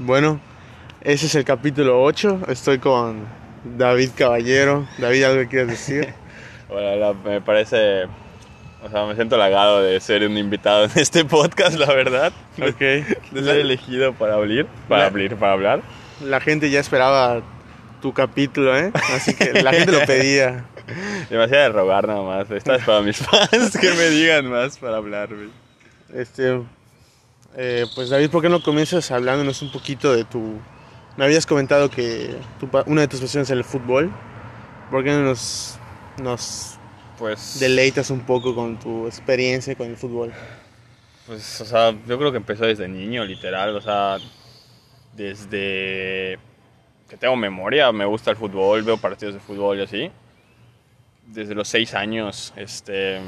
Bueno, ese es el capítulo 8. Estoy con David Caballero. David, ¿algo que quieras decir? Bueno, la- me parece. O sea, me siento halagado de ser un invitado en este podcast, la verdad. ok. De ser elegido para hablar. Para La- hablar, para hablar. La gente ya esperaba tu capítulo, ¿eh? Así que la gente lo pedía. Demasiado de rogar nada más. Esta es para mis fans que me digan más para hablar. Este, eh, pues David, ¿por qué no comienzas hablándonos un poquito de tu... Me habías comentado que tu una de tus pasiones es el fútbol. ¿Por qué no nos, nos Pues. deleitas un poco con tu experiencia con el fútbol? Pues, o sea, yo creo que empezó desde niño, literal. O sea, desde que tengo memoria, me gusta el fútbol, veo partidos de fútbol y así. Desde los seis años, este.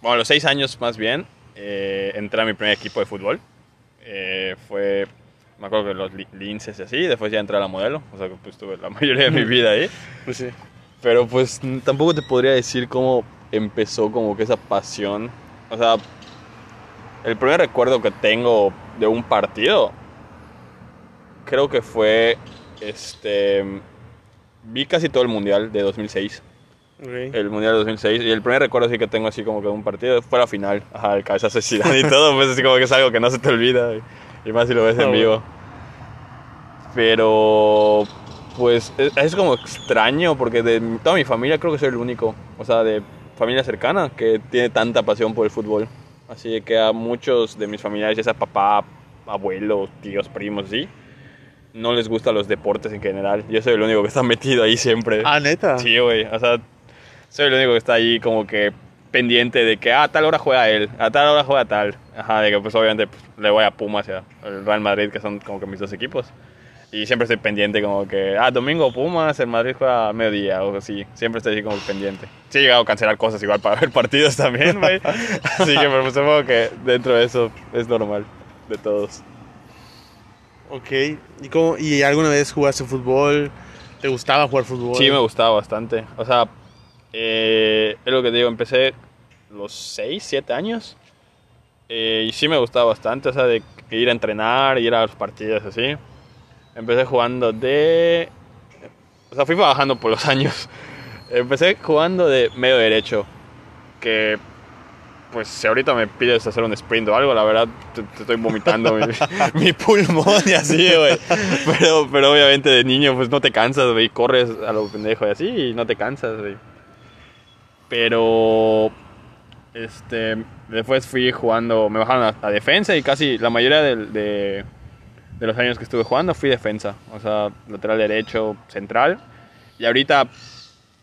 Bueno, los seis años más bien, eh, entré a mi primer equipo de fútbol. Eh, fue. Me acuerdo que los li- linces y así, después ya entré a la modelo. O sea, que pues tuve la mayoría de mi vida ahí. Pues sí. Pero pues tampoco te podría decir cómo empezó como que esa pasión. O sea, el primer recuerdo que tengo de un partido creo que fue este vi casi todo el mundial de 2006, Ok. el mundial de 2006 y el primer recuerdo sí que tengo así como que un partido fue la final, ajá, el cabezazo de Zidane y todo, pues así como que es algo que no se te olvida y, y más si lo ves Ah, en bueno. vivo. Pero pues es, es como extraño porque de toda mi familia creo que soy el único, o sea, de familia cercana que tiene tanta pasión por el fútbol. Así que a muchos de mis familiares, ya sea papá, abuelos, tíos, primos, sí, no les gustan los deportes en general. Yo soy el único que está metido ahí siempre. Ah, neta. Sí, güey. O sea, soy el único que está ahí como que pendiente de que ah, a tal hora juega él, a tal hora juega tal. Ajá, de que pues obviamente pues, le voy a Pumas y al Real Madrid, que son como que mis dos equipos. Y siempre estoy pendiente como que, ah, domingo Pumas, el Madrid juega a mediodía o así. Siempre estoy así como pendiente. Sí he llegado a cancelar cosas igual para ver partidos también, güey. Así que pero pues, supongo que dentro de eso es normal de todos. Ok. ¿Y, cómo, ¿Y alguna vez jugaste fútbol? ¿Te gustaba jugar fútbol? Sí, me gustaba bastante. O sea, eh, es lo que te digo, empecé los 6, 7 años. eh, y sí me gustaba bastante, o sea, de ir a entrenar, ir a los partidos así. Empecé jugando de... O sea, fui bajando por los años. Empecé jugando de medio derecho. Que, pues, si ahorita me pides hacer un sprint o algo, la verdad, te, te estoy vomitando mi, mi pulmón y así, güey. Pero, pero obviamente de niño, pues no te cansas, güey. Corres a lo pendejo y así y no te cansas, güey. Pero, este, después fui jugando, me bajaron a, a defensa y casi la mayoría de, de, de los años que estuve jugando fui defensa. O sea, lateral derecho, central. Y ahorita,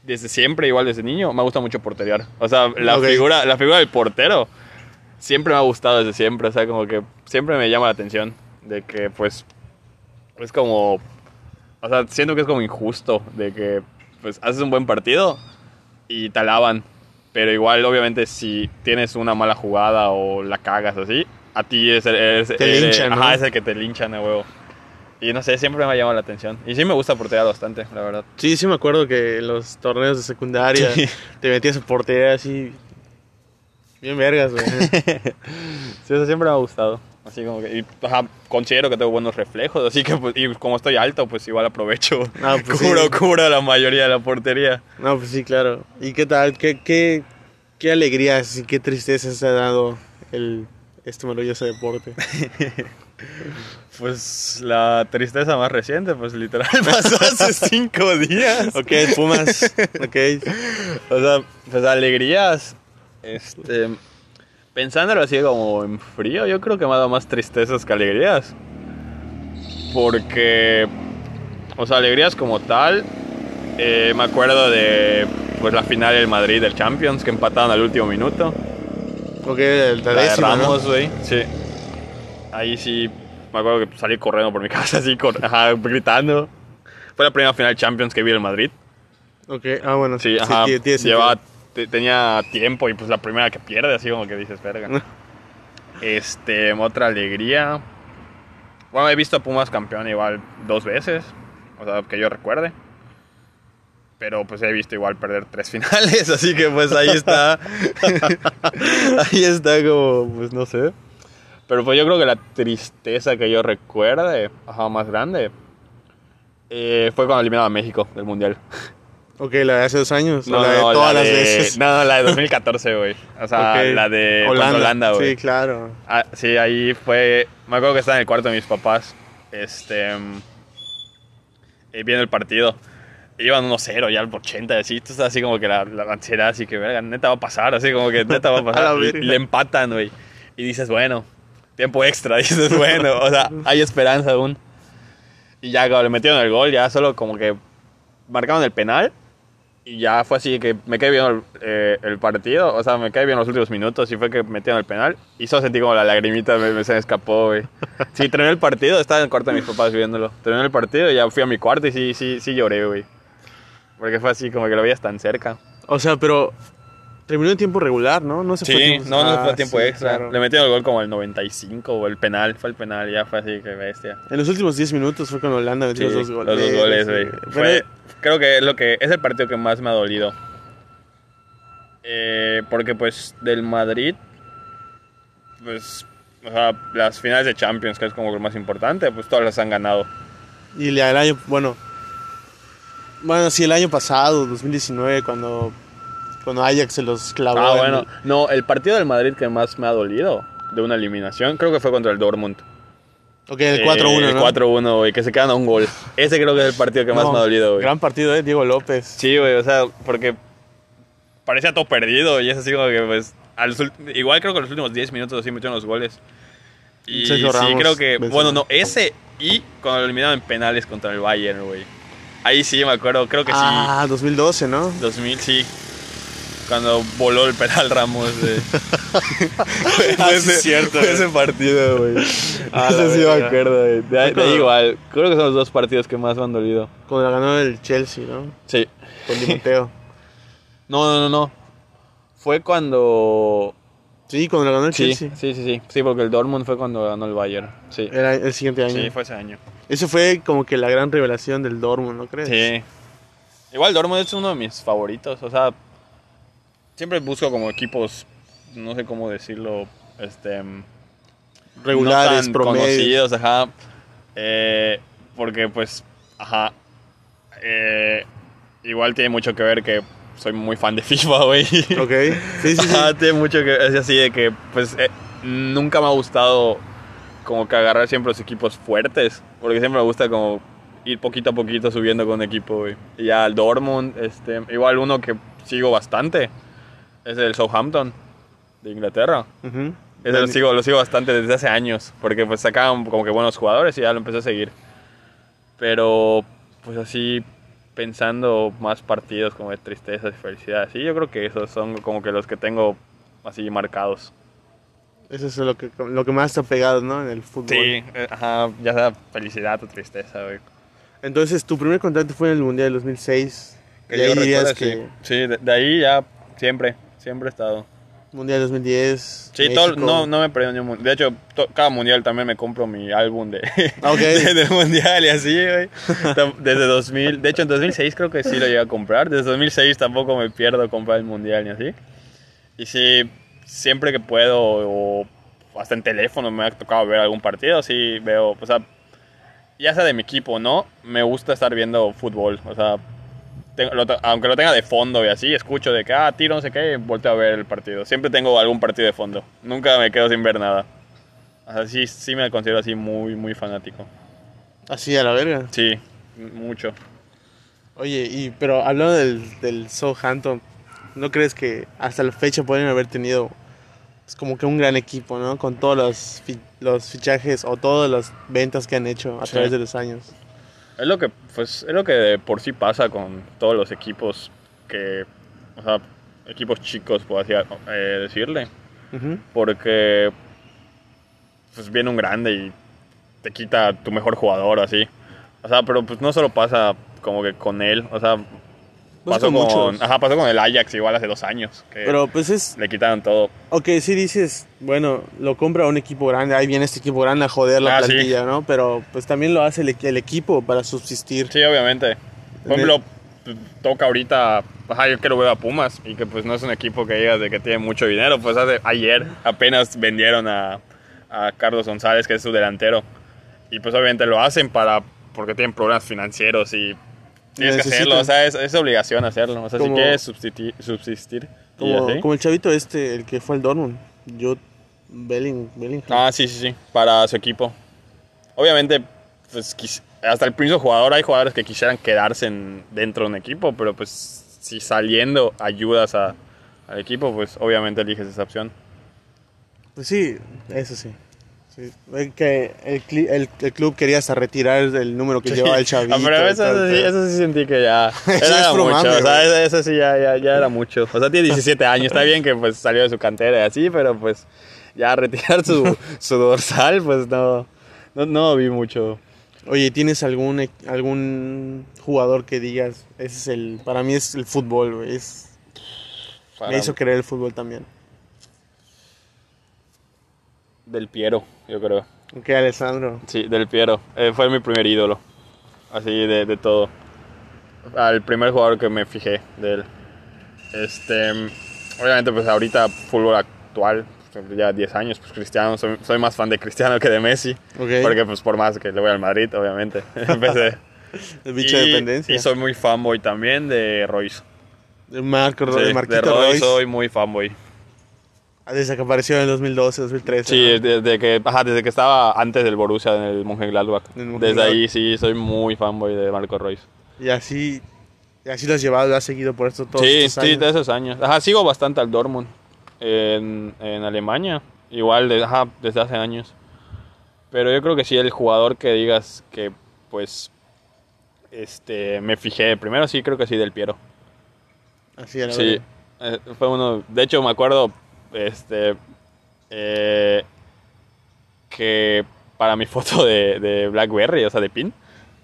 desde siempre, igual desde niño, me gusta mucho porterear. O sea, la, figura, la figura del portero siempre me ha gustado desde siempre. O sea, como que siempre me llama la atención. De que, pues, es como. O sea, siento que es como injusto. De que, pues, haces un buen partido y te alaban. Pero igual, obviamente, si tienes una mala jugada o la cagas así, a ti es el, es- Te eres- linchan, ¿no? Ajá, es el que te linchan a huevo. Y no sé, siempre me ha llamado la atención. Y sí me gusta portear bastante, la verdad. Sí, sí me acuerdo que en los torneos de secundaria Sí. te metías a portería así... Bien vergas, güey. Sí, eso siempre me ha gustado. Así como que, y, ajá, considero que tengo buenos reflejos, así que pues, y como estoy alto, pues igual aprovecho. Ah, pues cubro, sí. cubro la mayoría de la portería. No, pues sí, claro. ¿Y qué tal? ¿Qué, qué, qué alegrías y qué tristezas te ha dado el, este maravilloso deporte? Pues la tristeza más reciente, pues literal pasó hace cinco días. ok, Pumas. Ok. O sea, pues alegrías. Este. Pensándolo así como en frío, yo creo que me ha dado más tristezas que alegrías. Porque. O sea, alegrías como tal. eh, me acuerdo de. Pues la final del Madrid del Champions, que empataron al último minuto. Ok, el ¿no? Ramos, güey. Sí. Ahí sí. Me acuerdo que salí corriendo por mi casa, así, ajá, gritando. Fue la primera final Champions que vi en Madrid. Ok, ah, bueno. Sí, ajá. tiene- tiene llevaba, tenía tiempo y pues la primera que pierde, así como que dices, verga. este, otra alegría. Bueno, he visto a Pumas campeón igual dos veces, o sea, que yo recuerde. Pero pues he visto igual perder tres finales, así que pues ahí está. ahí está como, pues no sé. Pero pues yo creo que la tristeza que yo recuerde, ajá, más grande, eh, fue cuando eliminaron a México del Mundial. Ok, la de hace dos años. No, la de todas las veces. No, no, la de 2014, güey. O sea, la de Holanda, güey. Sí, claro. Ah, sí, ahí fue. Me acuerdo que estaba en el cuarto de mis papás. Este. Y viendo el partido. Iban 1-0 ya al 80, así. Tú estás así como que la, la, ansiedad, así que, verga, neta va a pasar. Así como que neta va a pasar. y, le empatan, güey. Y dices, bueno, tiempo extra. Dices, bueno, o sea, hay esperanza aún. Y ya le metieron el gol, ya solo como que marcaron el penal y ya fue así que me quedé viendo el, eh, el, partido, o sea, me quedé viendo los últimos minutos y fue que metieron el penal. Y solo sentí como la lagrimita me, se me escapó, güey. Sí, terminé el partido, estaba en el cuarto de mis papás viéndolo. Terminé el partido y ya fui a mi cuarto y sí, sí, sí lloré, güey. Porque fue así como que lo veías tan cerca. O sea, pero terminó en tiempo regular, ¿no? No se sí, fue tiempo... no, no fue tiempo extra. Le metieron el gol como el 95 o el penal, fue el penal, ya fue así que bestia. En los últimos 10 minutos fue con Holanda metió los dos goles. Los dos goles, güey. Fue creo que es lo que es el partido que más me ha dolido. Eh, porque pues del Madrid, pues, o sea, las finales de Champions, que es como lo más importante, pues todas las han ganado. Y el año, bueno, bueno, sí, el año pasado, 2019, cuando, cuando Ajax se los clavó. Ah, bueno, no, el partido del Madrid que más me ha dolido de una eliminación, creo que fue contra el Dortmund. Ok, el 4-1, El 4-1, güey, que se quedan a un gol. Ese creo que es el partido que más me ha dolido, güey. Gran partido, ¿eh? Diego López. Sí, güey, o sea, porque parecía todo perdido y es así como que, pues, igual creo que los últimos 10 minutos así metieron los goles. Y sí, creo que, bueno, no, ese y cuando lo eliminaron en penales contra el Bayern, güey. Ahí sí me acuerdo, creo que sí. Ah, 2012, ¿no? 2000, sí cuando voló el penal Ramos. De... ah, ese, cierto, fue ese partido, güey. Ah, Eso sí me acuerdo, güey. De, ahí igual, creo que son los dos partidos que más me han dolido. Cuando ganó el Chelsea, ¿no? Sí. Con Timoteo. no, no, no, no. Fue cuando... Sí, cuando ganó el Chelsea. Sí, sí, sí. Sí, porque el Dortmund fue cuando ganó el Bayern. Sí. Era el siguiente año. Sí, fue ese año. Eso fue como que la gran revelación del Dortmund, ¿no crees? Sí. Igual Dortmund es uno de mis favoritos. O sea, siempre busco como equipos, no sé cómo decirlo, este... Regulares, no conocidos, ajá. Eh, porque pues, ajá. Eh, igual tiene mucho que ver que soy muy fan de FIFA, güey. Ok, sí, sí, Ajá, tiene mucho que es así de que, pues, eh, nunca me ha gustado como que agarrar siempre los equipos fuertes, porque siempre me gusta como ir poquito a poquito subiendo con un equipo, güey. Y ya el Dortmund, este, igual uno que sigo bastante, es el Southampton de Inglaterra. Ese lo sigo, lo sigo bastante desde hace años, porque pues sacaban como que buenos jugadores y ya lo empecé a seguir. Pero pues así pensando más partidos como de tristeza y felicidad, sí, yo creo que esos son como que los que tengo así marcados. Eso es lo que, lo que más te ha pegado, ¿no? En el fútbol. Sí, eh, ajá, ya sea felicidad o tristeza, güey. Entonces, tu primer contacto fue en el Mundial del 2006. Que que... Sí, de, ahí ya siempre. Siempre he estado. Mundial 2010. Sí, todo, no, no me perdí ni un mundial. De hecho, cada mundial también me compro mi álbum de, de, mundial y así, güey. Desde 2000. De hecho, en 2006 creo que sí lo llegué a comprar. Desde 2006 tampoco me pierdo comprar el mundial ni así. Y sí, siempre que puedo, o hasta en teléfono me ha tocado ver algún partido, sí veo, o sea, ya sea de mi equipo no, me gusta estar viendo fútbol. O sea, aunque lo tenga de fondo y así, escucho de que, ah, tiro, no sé qué, volteo a ver el partido. Siempre tengo algún partido de fondo. Nunca me quedo sin ver nada. Así sí, me considero así muy, muy fanático. ¿Así a la verga? Sí, mucho. Oye, y, pero hablando del, del Southampton, ¿no crees que hasta la fecha pueden haber tenido es como que un gran equipo, ¿no? Con todos los, los fichajes o todas las ventas que han hecho a través de los años. Es lo que, pues, es lo que por sí pasa con todos los equipos que, o sea, equipos chicos, puedo eh, decirle. Porque, pues, viene un grande y te quita tu mejor jugador, así. O sea, pero pues no solo pasa como que con él, o sea, Pasó con, ajá, pasó con el Ajax igual hace dos años. Que Pero pues es... Le quitaron todo. Ok, si dices, bueno, lo compra un equipo grande, ahí viene este equipo grande a joder la ah, plantilla, ¿no? Pero pues también lo hace el, equipo para subsistir. Sí, obviamente. Por ejemplo, toca ahorita, ajá, yo quiero ver a Pumas y que pues no es un equipo que digas de que tiene mucho dinero, pues hace, ayer apenas vendieron a, a Carlos González, que es su delantero. Y pues obviamente lo hacen para porque tienen problemas financieros y tienes que hacerlo, o sea, es, es obligación hacerlo. O sea, Como- si quieres subsistir, Como, como el chavito este, el que fue al Dortmund. Yo, Belling, Bellingham. Ah, sí, sí, sí, para su equipo. Obviamente, pues quis- hasta el principio jugador hay jugadores que quisieran quedarse en- dentro de un equipo, pero pues si saliendo ayudas a- al equipo, pues obviamente eliges esa opción. Pues sí, eso sí. Sí, Que el, el, el club quería hasta retirar el número que llevaba el chavito. Ah, pero y eso, el sí, eso sí sentí que ya era mucho. mame, o sea, eso, sí ya, ya, ya era mucho. O sea, tiene 17 años. Está bien que pues salió de su cantera y así, pero pues ya retirar su, su dorsal, pues no, no, no vi mucho. Oye, ¿tienes algún e- algún jugador que digas, ese es el, para mí es el fútbol, es, para- me hizo querer el fútbol también. Del Piero, yo creo. Ok, Alessandro. Sí, del Piero. Eh, fue mi primer ídolo. Así de, de todo. Al primer jugador que me fijé de él. Este, obviamente, pues ahorita fútbol actual, pues, ya 10 años, pues Cristiano, soy, soy más fan de Cristiano que de Messi. Ok. Porque pues por más que le voy al Madrid, obviamente. Empecé. El bicho y, de dependencia. Y soy muy fanboy también de Royce. De Marco, Sí, de Marquito de Royce Royce. soy muy fanboy. Desde que apareció en el 2012, 2013. Sí, ¿no? desde que, ajá, desde que estaba antes del Borussia en el Mönchengladbach. Desde ahí sí, soy muy fanboy de Marco Royce. Y así, y así lo has llevado, lo has seguido por esto todos Sí, estos sí, años. de esos años. Ajá, sigo bastante al Dortmund en, en Alemania. Igual, de- ajá, desde hace años. Pero yo creo que sí, el jugador que digas que, pues, este, me fijé. Primero sí, creo que sí, del Piero. Así era. Sí, eh, fue uno. De hecho, me acuerdo, este, eh, que para mi foto de, de Blackberry, o sea, de pin,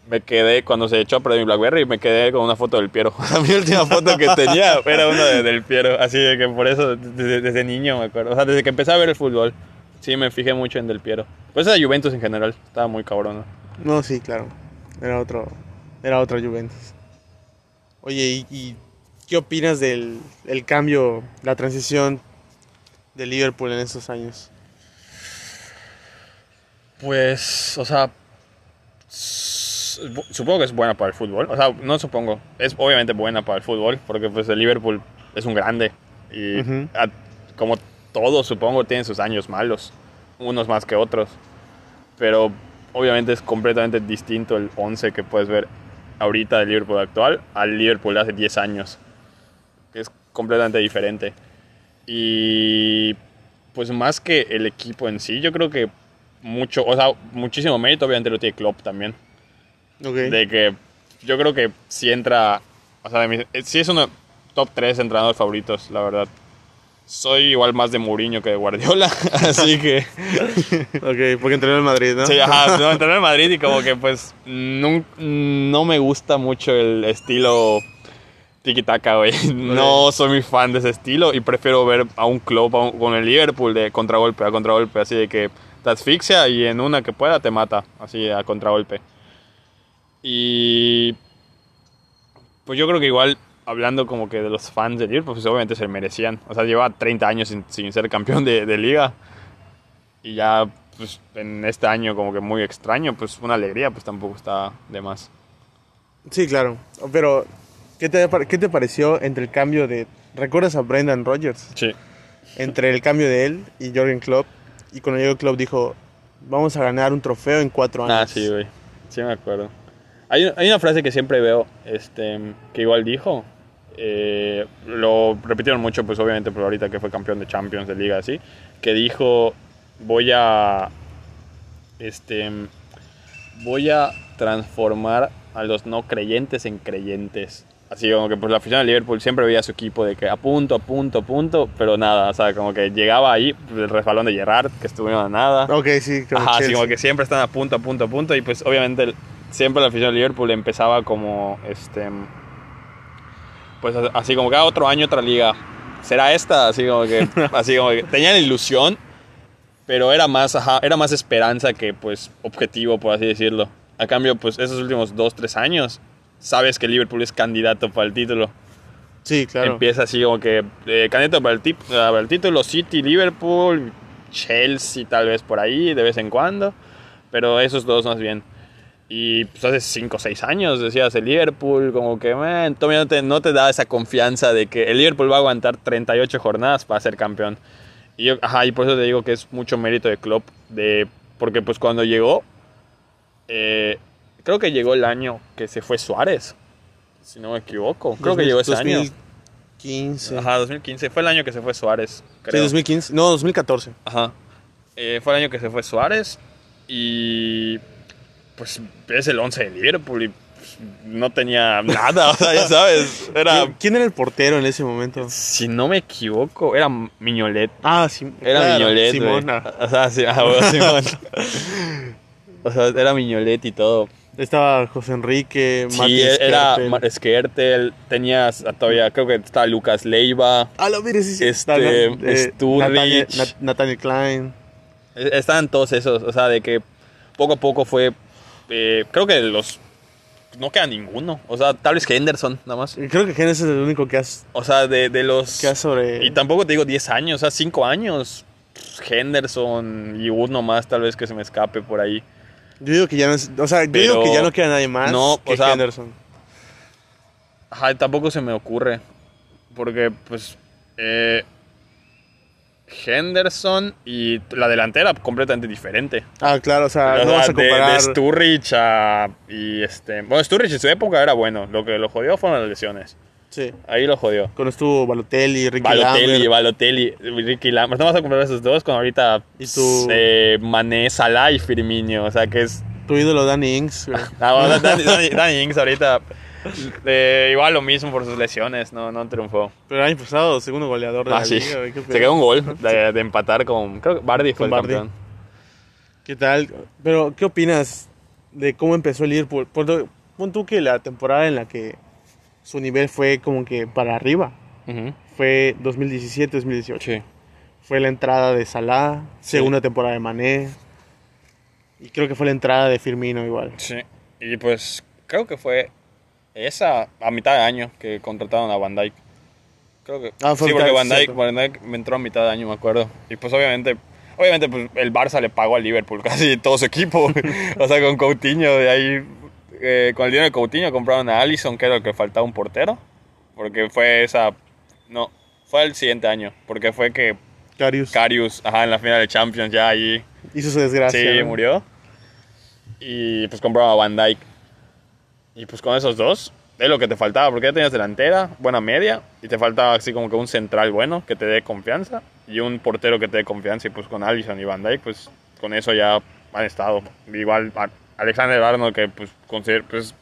me quedé cuando se echó a perder mi Blackberry, me quedé con una foto del Piero. Mi última foto que tenía era una de- del Piero, así que por eso desde, niño me acuerdo, o sea, desde que empecé a ver el fútbol, sí me fijé mucho en del Piero. Pues esa Juventus en general, estaba muy cabrón. No, sí, claro. Era otro, era otro Juventus. Oye, ¿y, y qué opinas del el cambio, la transición de Liverpool en estos años? Pues, o sea, supongo que es buena para el fútbol. O sea, no supongo, es obviamente buena para el fútbol, porque pues el Liverpool es un grande y a- como todos supongo tienen sus años malos, unos más que otros. Pero obviamente es completamente distinto el 11 que puedes ver ahorita del Liverpool actual al Liverpool de hace 10 años. Es completamente diferente. Y pues más que el equipo en sí, yo creo que mucho, o sea, muchísimo mérito obviamente lo tiene Klopp también. Ok. De que yo creo que si entra, o sea, de mis- eh, sí es uno top 3 entrenadores favoritos, la verdad. Soy igual más de Mourinho que de Guardiola, así que ok, porque entrenó en Madrid, ¿no? sí, ajá, no, entrené en Madrid y como que pues no, no me gusta mucho el estilo tiki-taka, güey. No soy muy fan de ese estilo y prefiero ver a un club a un- con el Liverpool de contragolpe a contragolpe, así de que te asfixia y en una que pueda te mata, así a contragolpe. Y pues yo creo que igual hablando como que de los fans del Liverpool, pues obviamente se merecían. O sea, lleva 30 años sin, sin ser campeón de, de liga y ya pues en este año como que muy extraño, pues una alegría, pues tampoco está de más. Sí, claro. Pero, ¿qué te, qué te pareció entre el cambio de... ¿Recuerdas a Brendan Rodgers? Sí. Entre el cambio de él y Jorgen Klopp. Y cuando llegó Klopp dijo, vamos a ganar un trofeo en cuatro años. Ah, sí, güey. Sí me acuerdo. Hay, hay una frase que siempre veo, este, que igual dijo. eh, lo repitieron mucho, pues obviamente, por ahorita que fue campeón de Champions, de Liga, así. Que dijo, voy a, este, voy a transformar a los no creyentes en creyentes. Así como que pues la afición de Liverpool siempre veía a su equipo de que a punto, a punto, a punto, pero nada, o sea, como que llegaba ahí pues, el resbalón de Gerrard, que estuvieron a nada. Ok, sí, Ajá, así como que siempre están a punto, a punto, a punto. Y pues obviamente el- siempre la afición de Liverpool empezaba como, este, pues así como cada otro año otra liga. ¿Será esta? Así como que, así como que tenían ilusión, pero era más, ajá, era más esperanza que pues objetivo, por así decirlo. A cambio, pues esos últimos dos, tres años, sabes que Liverpool es candidato para el título. Sí, claro. Empieza así como que eh, candidato para el, para el título City, Liverpool, Chelsea tal vez por ahí, de vez en cuando. Pero esos dos más bien. Y pues hace 5 o 6 años decías el Liverpool, como que man, todavía no te, no te da esa confianza de que el Liverpool va a aguantar 38 jornadas para ser campeón. Y, yo- ajá, y por eso te digo que es mucho mérito de Klopp, de, porque pues cuando llegó, eh, creo que llegó el año que se fue Suárez, si no me equivoco. Creo que llegó ese año. 2015. Ajá, 2015. Fue el año que se fue Suárez, Sí, creo. 2015. No, 2014. Ajá. Eh, fue el año que se fue Suárez y pues es el 11 de Liverpool y pues, no tenía nada, o sea, ya sabes. Era, ¿Quién- ¿Quién era el portero en ese momento? si no me equivoco, era Miñolet. Ah, sí. Era claro, Miñolet, ah. O sea, sí, ah, bueno, Simón. O sea, era Miñolet y todo. Estaba José Enrique, Sí, Martín era Skertel. Mar- Skertel, tenías todavía, creo que estaba Lucas Leiva. Ah, lo mire, sí, sí. Este, Sturridge. Nathaniel, Nat- Nathaniel Klein. Eh, Estaban todos esos, o sea, de que poco a poco fue. eh, creo que los. No queda ninguno. O sea, tal vez Henderson, nada más. Creo que Genes es el único que has, O sea, de, de los. que has sobre... Y tampoco te digo 10 años, o sea, 5 años. Pues, Henderson y uno más, tal vez que se me escape por ahí. Yo digo que ya no es- O sea, yo Pero- digo que ya no queda nadie más No, que o sea- Henderson. Ajá, tampoco se me ocurre. Porque, pues. eh, Henderson y la delantera completamente diferente. Ah, claro, o sea, O no sea, vas a de-. De, Sturridge a. Y este. Bueno, Sturridge en su época era bueno. Lo que lo jodió fueron las lesiones. Sí. Ahí lo jodió. Cuando estuvo Balotelli, Ricky Balotelli, Lambert. Balotelli, Ricky Lambert. No vas a comprar esos dos con ahorita. Y tú- eh, Mané, Salah y Firmino. O sea que es. Tu ídolo Danny Ings. Ah, bueno, Danny, Danny- Danny Ings ahorita. eh, igual lo mismo por sus lesiones. No, no triunfó. Pero el año pasado, segundo goleador de Ah, la sí. liga. qué Se quedó un gol de, de empatar con. Creo que Bardi fue Con el Bardi. campeón. ¿Qué tal? Pero, ¿qué opinas de cómo empezó el Liverpool? Pon tú que la temporada en la que su nivel fue como que para arriba fue 2017-2018. Sí. Fue la entrada de Salah, Sí. segunda temporada de Mané. Y creo que fue la entrada de Firmino igual. Sí, y pues creo que fue esa a mitad de año que contrataron a Van Dyke. Creo que Ah, fue sí, porque Van Dyke. Van Dijk me entró a mitad de año, me acuerdo. Y pues obviamente, obviamente pues el Barça le pagó al Liverpool casi todo su equipo. o sea, con Coutinho de ahí eh, con el dinero de Coutinho compraron a Allison, que era el que faltaba un portero, porque fue esa no, fue el siguiente año, porque fue que Carius Karius, ajá, en la final de Champions ya ahí hizo su desgracia. Sí, ¿no? murió. Y pues compraba a Van Dyke. Y pues con esos dos, es lo que te faltaba, porque ya tenías delantera, buena media, y te faltaba así como que un central bueno que te dé confianza, y un portero que te dé confianza, y pues con Allison y Van Dyke, pues con eso ya han estado. Igual Alexander Arnold, que pues consider- pues...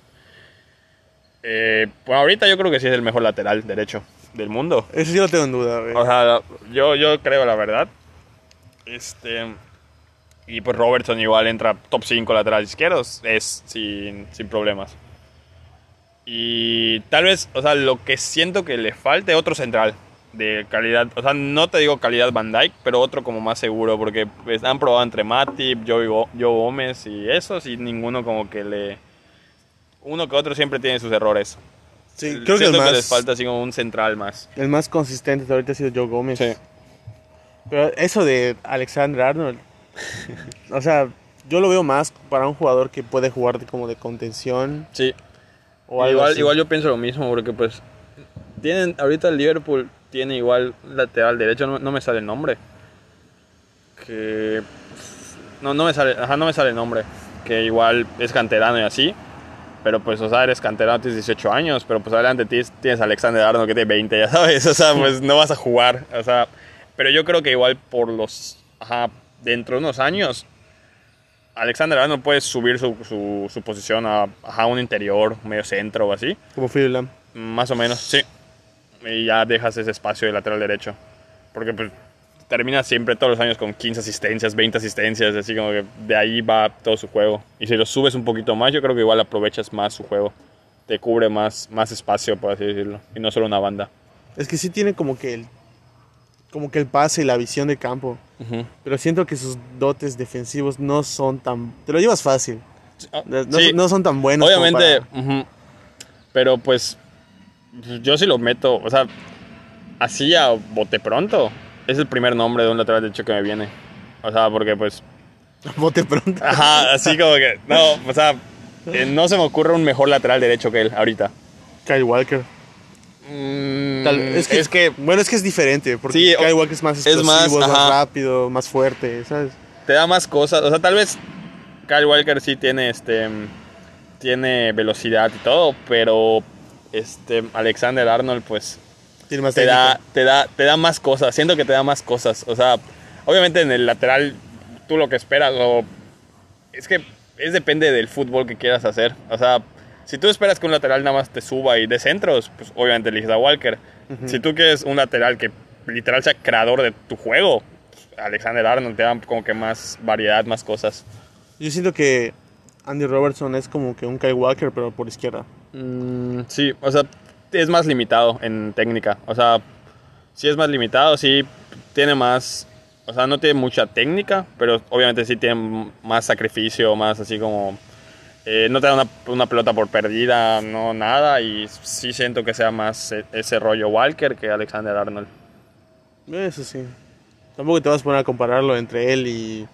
eh, pues ahorita yo creo que sí es el mejor lateral derecho del mundo. Eso sí lo tengo en duda, güey. O sea, yo, yo creo la verdad. Este. Y pues Robertson igual entra top 5 laterales izquierdos. Es sin, sin problemas. Y tal vez, o sea, lo que siento que le falte otro central de calidad. O sea, no te digo calidad Van Dyke, pero otro como más seguro. Porque pues, han probado entre Matip, Joe, Gómez y esos. Y ninguno como que le. Uno que otro siempre tiene sus errores. sí, creo que el más, les falta así como un central más. el más consistente hasta ahorita ha sido Joe Gómez. Sí. Pero eso de Alexander Arnold, o sea, yo lo veo más para un jugador que puede jugar de- como de contención Sí, o algo igual, así. igual yo pienso lo mismo, porque pues tienen, ahorita el Liverpool tiene igual lateral derecho, no, no me sale el nombre. Que no, no me sale, ajá, no me sale el nombre. Que igual es canterano y así. Pero pues, o sea, eres canterano, tienes 18 años, pero pues adelante tienes, tienes a Alexander Arnold que tiene 20, ya sabes. O sea, pues no vas a jugar. O sea, pero yo creo que igual por los, ajá, dentro de unos años, Alexander Arnold puede subir su, su, su posición a, ajá, un interior, medio centro o así. Como Lam. Más o menos, sí. Y ya dejas ese espacio de lateral derecho. Porque pues termina siempre todos los años con 15 asistencias, 20 asistencias, así como que de ahí va todo su juego. Y si lo subes un poquito más, yo creo que igual aprovechas más su juego. Te cubre más, más espacio, por así decirlo. Y no solo una banda. Es que sí tiene como que el como que el pase y la visión de campo, pero siento que sus dotes defensivos no son tan te lo llevas fácil. No, no- Sí. no son tan buenos como Obviamente, pero pues yo sí lo meto, o sea, así a bote pronto, es el primer nombre de un lateral derecho que me viene. O sea, porque pues... Bote pronto. Ajá, así como que... No, o sea, eh, no se me ocurre un mejor lateral derecho que él ahorita. Kyle Walker. Tal- es, que, es que bueno, es que es diferente. Porque Sí, Kyle Walker es más es explosivo, más, es más, rápido, más fuerte, ¿sabes? te da más cosas. O sea, tal vez Kyle Walker sí tiene este tiene velocidad y todo, pero este Alexander Arnold pues te da te da te da más cosas. Siento que te da más cosas. O sea, obviamente en el lateral tú lo que esperas o es que es depende del fútbol que quieras hacer. O sea, si tú esperas que un lateral nada más te suba y de centros, pues obviamente eliges a Walker. Si tú quieres un lateral que literal sea creador de tu juego, Alexander Arnold te da como que más variedad, más cosas. Yo siento que Andy Robertson es como que un Kyle Walker, pero por izquierda. Mm, sí, o sea, es más limitado en técnica. O sea, sí es más limitado, sí tiene más. O sea, no tiene mucha técnica, pero obviamente sí tiene más sacrificio, más así como. eh, no te da una, una pelota por perdida, no nada. Y sí siento que sea más e- ese rollo Walker que Alexander Arnold. Eso sí. Tampoco te vas a poner a compararlo entre él y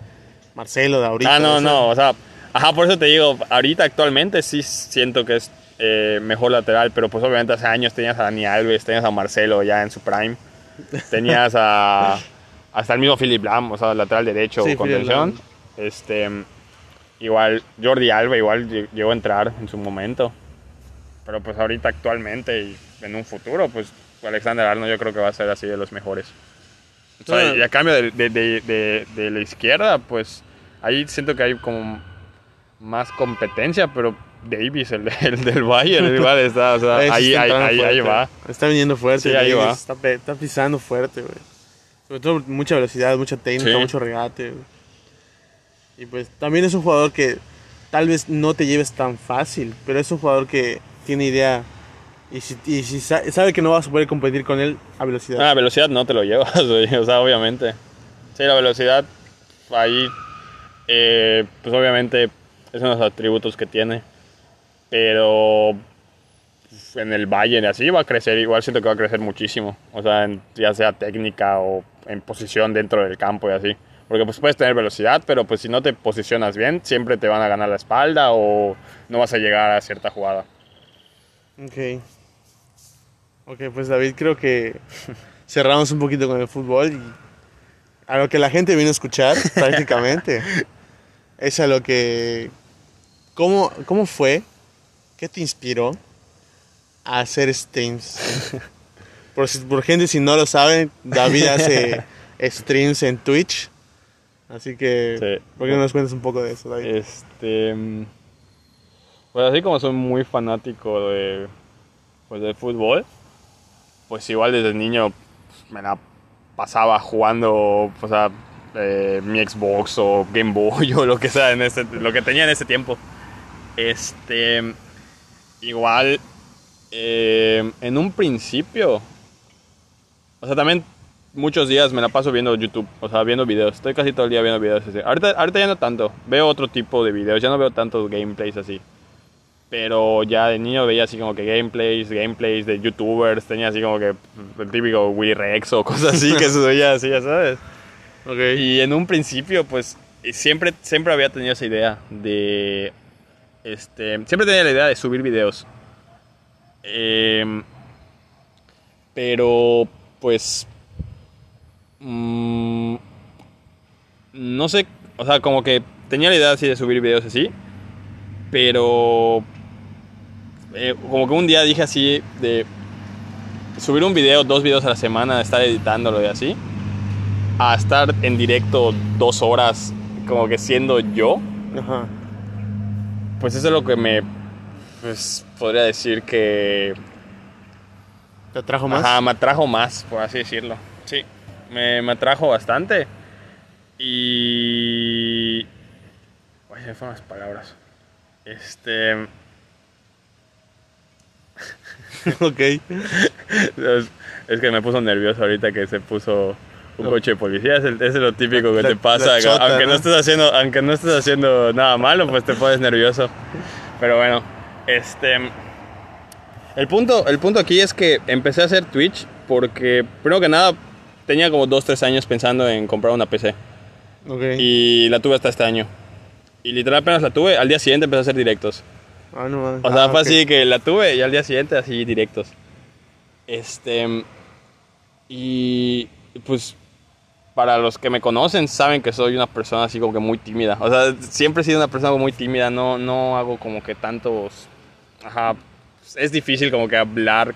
Marcelo de ahorita. ah, no, o sea, no, o sea, ajá, por eso te digo, ahorita actualmente sí siento que es eh, mejor lateral, pero pues obviamente hace años tenías a Dani Alves, tenías a Marcelo ya en su prime, tenías a hasta el mismo Philip Lam, o sea, lateral derecho Sí, contención. Este, igual Jordi Alba igual lle- llegó a entrar en su momento. Pero pues ahorita actualmente y en un futuro, pues Alexander Arnold yo creo que va a ser así de los mejores. O sea, y a cambio de- de- de- de la izquierda, pues ahí siento que hay como más competencia, pero Davis, el, el del Bayern, igual está, o sea, Ese ahí, está ahí, ahí, ahí va. Está viniendo fuerte. Sí, ahí va. Está, pisando fuerte, güey. Sobre todo mucha velocidad, mucha técnica, Sí. mucho regate. güey. Y pues también es un jugador que tal vez no te lleves tan fácil, pero es un jugador que tiene idea. Y si, y si sabe que no vas a poder competir con él a velocidad. Ah, velocidad no te lo llevas, o sea, obviamente. Sí, la velocidad, ahí, eh, pues obviamente es uno de los atributos que tiene. Pero pues, en el Bayern y así va a crecer, igual siento que va a crecer muchísimo. O sea, en- ya sea técnica o en posición dentro del campo y así. Porque pues puedes tener velocidad, pero pues si no te posicionas bien, siempre te van a ganar la espalda o no vas a llegar a cierta jugada. Ok. Ok, pues David, creo que cerramos un poquito con el fútbol y a lo que la gente vino a escuchar prácticamente es a lo que... ¿Cómo, cómo fue? ¿Qué te inspiró a hacer streams? Por, si- por gente si no lo saben, David hace streams en Twitch. Así que, Sí. ¿por qué no nos cuentas un poco de eso, David? Este. Pues así como soy muy fanático de. Pues del fútbol. Pues igual desde niño pues, me la pasaba jugando. O sea, eh, mi Xbox o Game Boy o lo que sea, en ese, lo que tenía en ese tiempo. Este. Igual. eh, en un principio. O sea, también muchos días me la paso viendo YouTube, o sea, viendo videos. Estoy casi todo el día viendo videos así. Ahorita, ahorita ya no tanto. Veo otro tipo de videos, ya no veo tantos gameplays así. Pero ya de niño veía así como que gameplays, gameplays de youtubers, tenía así como que el típico Willy Rex o cosas así que se veía así, ya sabes. Ok. Y en un principio, pues, siempre, siempre había tenido esa idea de... Este, siempre tenía la idea de subir videos. Em, pero, pues... mm, no sé, o sea, como que tenía la idea así de subir videos así. Pero... eh, como que un día dije así de... Subir un video, dos videos a la semana, estar editándolo y así a estar en directo dos horas como que siendo yo, Ajá. Pues eso es lo que me, pues podría decir que ¿Te atrajo más? Ajá, me atrajo más, por así decirlo. Sí, me, me atrajo bastante. Y... Oye, se fueron las palabras. Este... ok. Es que me puso nervioso ahorita que se puso un coche de policía. Es, el- es lo típico que La- te pasa. chota, aunque, ¿no? ¿no? estés haciendo, aunque no estés haciendo nada malo, pues te pones nervioso. Pero bueno, este... El punto, el punto aquí es que empecé a hacer Twitch porque, primero que nada, tenía como 2-3 años pensando en comprar una PC. Ok. Y la tuve hasta este año. Y literal apenas la tuve, al día siguiente empecé a hacer directos. Ah, no mames. O sea, Ah, fue así que la tuve y al día siguiente así directos. Este. Y pues para los que me conocen saben que soy una persona así como que muy tímida. O sea, siempre he sido una persona muy tímida, no, no hago como que tantos... Ajá, es difícil como que hablar,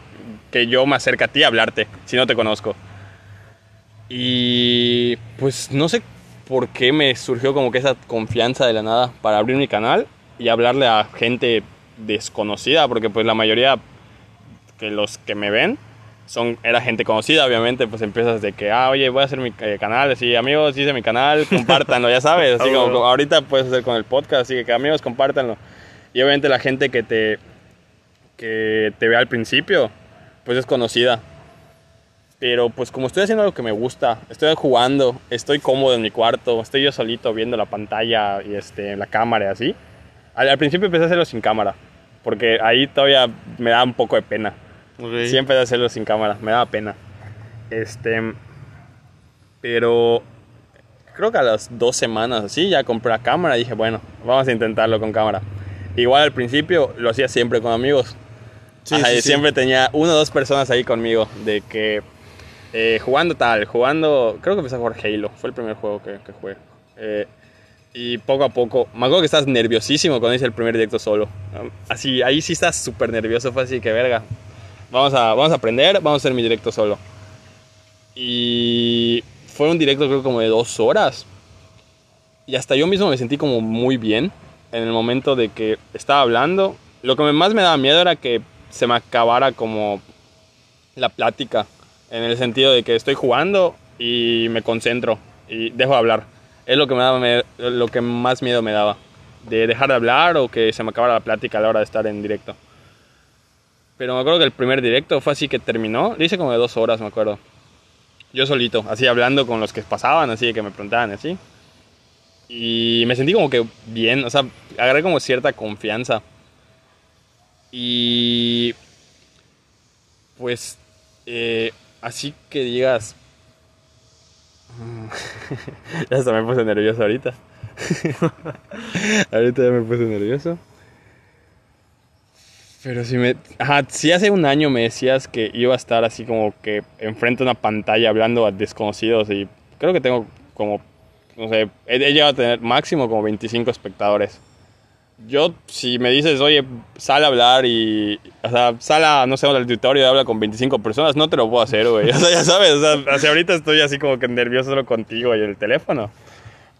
que yo me acerque a ti a hablarte si no te conozco. Y pues no sé por qué me surgió como que esa confianza de la nada para abrir mi canal y hablarle a gente desconocida, porque pues la mayoría que los que me ven son era gente conocida, obviamente, pues empiezas de que, ah, oye, voy a hacer mi eh, canal, así, amigos, hice mi canal, compártanlo, ya sabes, así Ah, como, como ahorita puedes hacer con el podcast, así que amigos, compártanlo. Y obviamente la gente que te que te ve al principio, pues es conocida. Pero pues como estoy haciendo algo que me gusta, estoy jugando, estoy cómodo en mi cuarto, estoy yo solito viendo la pantalla y este, la cámara y así. Al, al principio empecé a hacerlo sin cámara, porque ahí todavía me da un poco de pena. Siempre de hacerlo sin cámara, me daba pena. Este, pero creo que a las dos semanas así ya compré la cámara y dije, bueno, vamos a intentarlo con cámara. Igual al principio lo hacía siempre con amigos. Sí, Ajá, sí, y sí. siempre tenía una o dos personas ahí conmigo de que eh, jugando tal, jugando, creo que empecé a jugar Halo, fue el primer juego que, que jugué. Eh, y poco a poco, me acuerdo que estás nerviosísimo cuando hice el primer directo solo. Así, ahí sí estás súper nervioso, fue así que verga. Vamos a, vamos a aprender, vamos a hacer mi directo solo. Y fue un directo creo como de dos horas. Y hasta yo mismo me sentí como muy bien en el momento de que estaba hablando. Lo que más me daba miedo era que se me acabara como la plática. En el sentido de que estoy jugando y me concentro y dejo de hablar. Es lo que, me daba, lo que más miedo me daba. De dejar de hablar o que se me acabara la plática a la hora de estar en directo. Pero me acuerdo que el primer directo fue así que terminó. Lo hice como de dos horas, me acuerdo. Yo solito, así hablando con los que pasaban, así que me preguntaban, así. Y me sentí como que bien, o sea, agarré como cierta confianza. Y pues, eh, así que digas... ya hasta me puse nervioso ahorita. ahorita ya me puse nervioso. Pero si me... Ajá, si hace un año me decías que iba a estar así como que enfrente de una pantalla hablando a desconocidos y creo que tengo como... No sé, he, he llegado a tener máximo como 25 espectadores. Yo, si me dices, oye, sal a hablar y... O sea, sal a, no sé, al auditorio y habla con 25 personas, no te lo puedo hacer, güey. O sea, ya sabes, o sea, hacia ahorita estoy así como que nervioso solo contigo y el teléfono.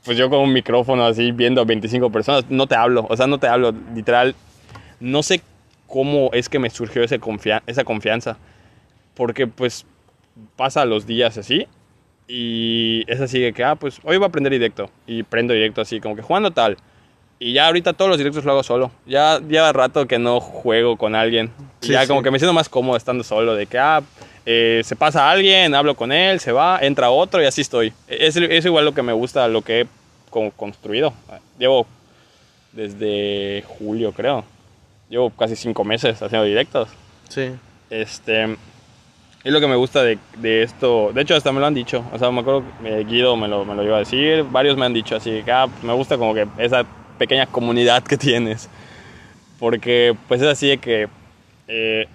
Pues yo con un micrófono así viendo a 25 personas, no te hablo, o sea, no te hablo, literal. No sé cómo es que me surgió ese confia- esa confianza. Porque pues pasa los días así y es así de que, ah, pues hoy voy a aprender directo y prendo directo así, como que jugando tal. Y ya ahorita todos los directos lo hago solo. Ya lleva rato que no juego con alguien. Sí, ya sí. como que me siento más cómodo estando solo, de que, ah, eh, se pasa alguien, hablo con él, se va, entra otro y así estoy. Es, es igual lo que me gusta, lo que he como construido. Llevo desde julio, creo. Llevo casi cinco meses haciendo directos. Sí. Este, es lo que me gusta de, de esto. De hecho, hasta me lo han dicho. O sea, me acuerdo que eh, Guido me lo, me lo iba a decir. Varios me han dicho así que ah, me gusta como que esa pequeña comunidad que tienes. Porque pues es así de que eh,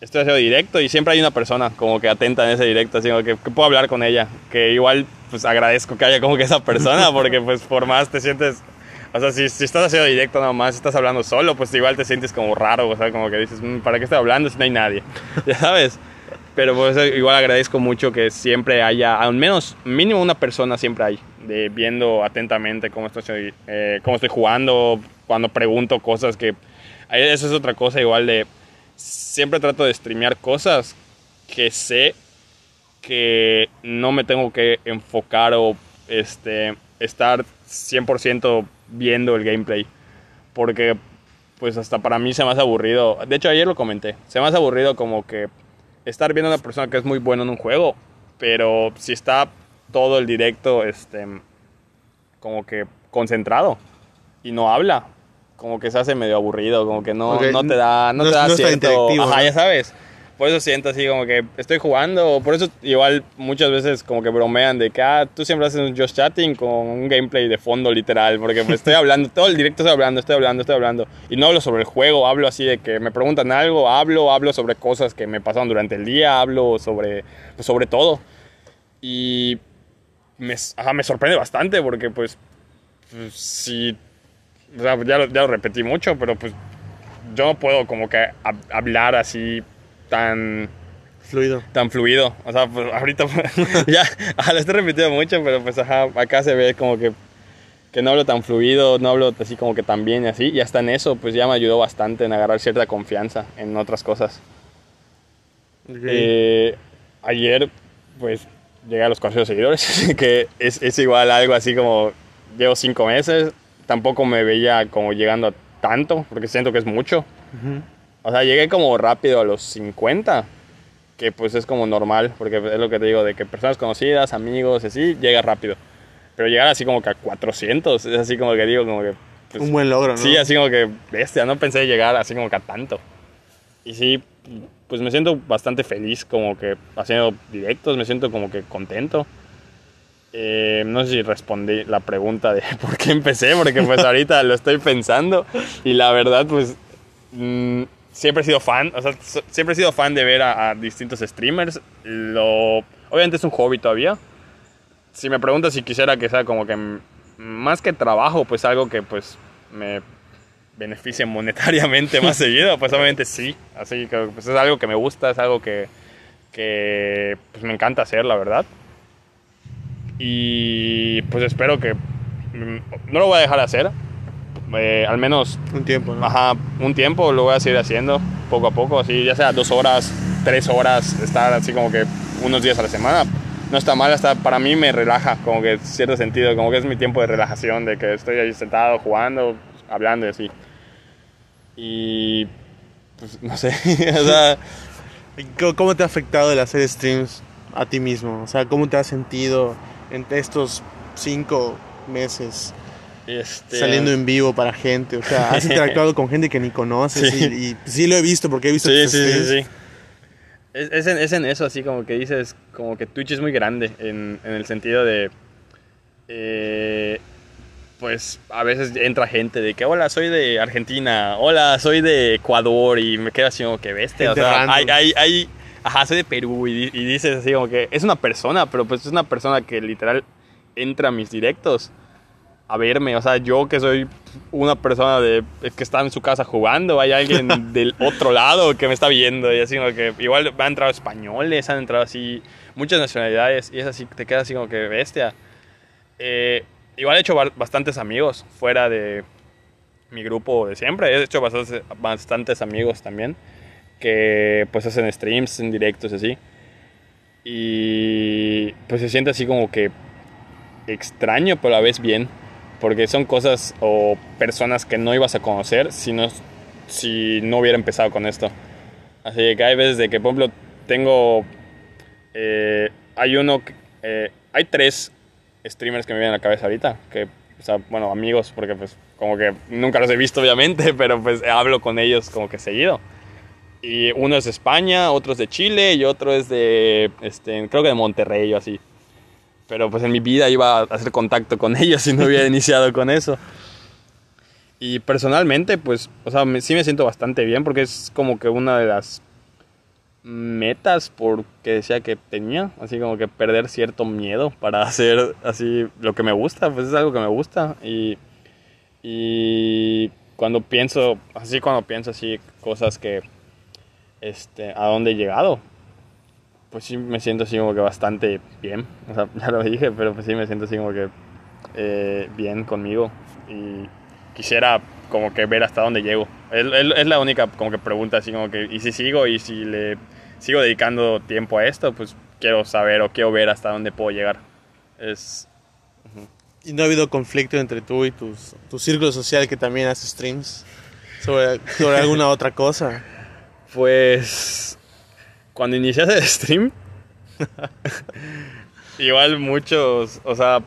estoy haciendo directo y siempre hay una persona como que atenta en ese directo, así como que, que puedo hablar con ella. Que igual pues agradezco que haya como que esa persona porque pues por más te sientes... O sea, si, si estás haciendo directo nada más, estás hablando solo, pues igual te sientes como raro, o sea, como que dices, "Mm, ¿para qué estoy hablando si no hay nadie? Ya sabes. Pero pues igual agradezco mucho que siempre haya, al menos mínimo una persona siempre hay, de viendo atentamente cómo estoy, eh, cómo estoy jugando, cuando pregunto cosas que... Eso es otra cosa igual de... Siempre trato de streamear cosas que sé que no me tengo que enfocar o este, estar 100% viendo el gameplay. Porque pues hasta para mí se me hace aburrido. De hecho ayer lo comenté. Se me hace aburrido como que estar viendo a una persona que es muy buena en un juego. Pero si está todo el directo este, como que concentrado y no habla. Como que se hace medio aburrido, como que no, no te da, no no- te da no cierto... Ajá, ya sabes. Por eso siento así como que estoy jugando, por eso igual muchas veces como que bromean de que, ah, tú siempre haces un just chatting con un gameplay de fondo literal, porque me estoy hablando, todo el directo estoy hablando, estoy hablando, estoy hablando, y no hablo sobre el juego, hablo así de que me preguntan algo, hablo, hablo sobre cosas que me pasaron durante el día, hablo sobre, pues, sobre todo, y me, sorprende bastante porque pues, pues o sea, ya, lo, ya lo repetí mucho, pero pues yo no puedo como que hab- hablar así tan Fluido. tan fluido. O sea, pues ahorita ya ajá, lo estoy repitiendo mucho, pero pues ajá, acá se ve como que, que no hablo tan fluido, no hablo así como que tan bien y así. Y hasta en eso, pues ya me ayudó bastante en agarrar cierta confianza en otras cosas. Ok. Eh, ayer, pues llegué a los 400 seguidores, que es, es igual algo así como llevo 5 meses. Tampoco me veía como llegando a tanto, porque siento que es mucho. Ujú. O sea, llegué como rápido a los 50, que pues es como normal, porque es lo que te digo, de que personas conocidas, amigos, así, llega rápido. Pero llegar así como que a 400, es así como que digo, como que... pues, Un buen logro, ¿no? Sí, así como que, bestia, no pensé llegar así como que a tanto. Y sí, pues me siento bastante feliz como que haciendo directos, me siento como que contento. Eh, no sé si respondí la pregunta de por qué empecé, porque pues ahorita lo estoy pensando y la verdad pues mm, siempre he sido fan, o sea, siempre he sido fan de ver a, a distintos streamers. Lo, obviamente es un hobby todavía. Si me preguntas si quisiera que sea como que más que trabajo, pues algo que pues me beneficie monetariamente más seguido, pues obviamente sí. Así que pues, es algo que me gusta, es algo que, que pues, me encanta hacer, la verdad. Y pues espero que no lo voy a dejar de hacer. Eh, al menos Un tiempo, ¿no? Ajá, un tiempo lo voy a seguir haciendo poco a poco, así ya sea dos horas, tres horas, estar así como que unos días a la semana. No está mal, hasta para mí me relaja, como que en cierto sentido, como que es mi tiempo de relajación, de que estoy ahí sentado jugando, hablando y así. Y pues no sé, o sea, ¿Cómo- ¿Cómo te ha afectado el hacer streams a ti mismo? O sea, ¿cómo te has sentido en estos cinco meses este, saliendo en vivo para gente? O sea, has interactuado con gente que ni conoces Sí. y, y sí lo he visto porque he visto Sí, tus sí, sí, sí. Es, es en, es en eso, así como que dices, como que Twitch es muy grande en, en el sentido de, eh, pues a veces entra gente de que, hola, soy de Argentina, hola, soy de Ecuador y me quedo así como que bestia. O Gente sea, random. hay, hay, hay- ajá, soy de Perú y, y dices así como que es una persona, pero pues es una persona que literal entra a mis directos a verme. O sea, yo que soy una persona de, que está en su casa jugando, hay alguien del otro lado que me está viendo. Y así como que igual han entrado españoles, han entrado así muchas nacionalidades. Y es así, te quedas así como que bestia. Eh, igual he hecho ba- bastantes amigos fuera de mi grupo de siempre. He hecho bastantes, bastantes amigos también que pues hacen streams en directos y así. Y pues se siente así como que extraño, pero a la vez bien. Porque son cosas o personas que no ibas a conocer si no, si no hubiera empezado con esto. Así que hay veces de que, por ejemplo, tengo... eh, hay uno... eh, hay tres streamers que me vienen a la cabeza ahorita. Que, o sea, bueno, amigos, porque pues como que nunca los he visto obviamente, pero pues hablo con ellos como que seguido. Y uno es de España, otro es de Chile y otro es de, este, creo que de Monterrey o así. Pero pues en mi vida iba a hacer contacto con ellos si no hubiera iniciado con eso. Y personalmente, pues, o sea, me- sí me siento bastante bien porque es como que una de las metas por que decía que tenía, así como que perder cierto miedo para hacer así lo que me gusta, pues es algo que me gusta y y cuando pienso, así cuando pienso así cosas que este a dónde he llegado, pues sí me siento así como que bastante bien, o sea, ya lo dije, pero pues sí me siento así como que eh, bien conmigo y quisiera como que ver hasta dónde llego. Es, es- es la única como que pregunta así como que, y si sigo y si le sigo dedicando tiempo a esto, pues quiero saber o quiero ver hasta dónde puedo llegar. Es, ¿Y no ha habido conflicto entre tú y tus, tu círculo social que también hace streams? Sobre, sobre alguna otra cosa. Pues cuando iniciaste el stream, igual muchos, o sea,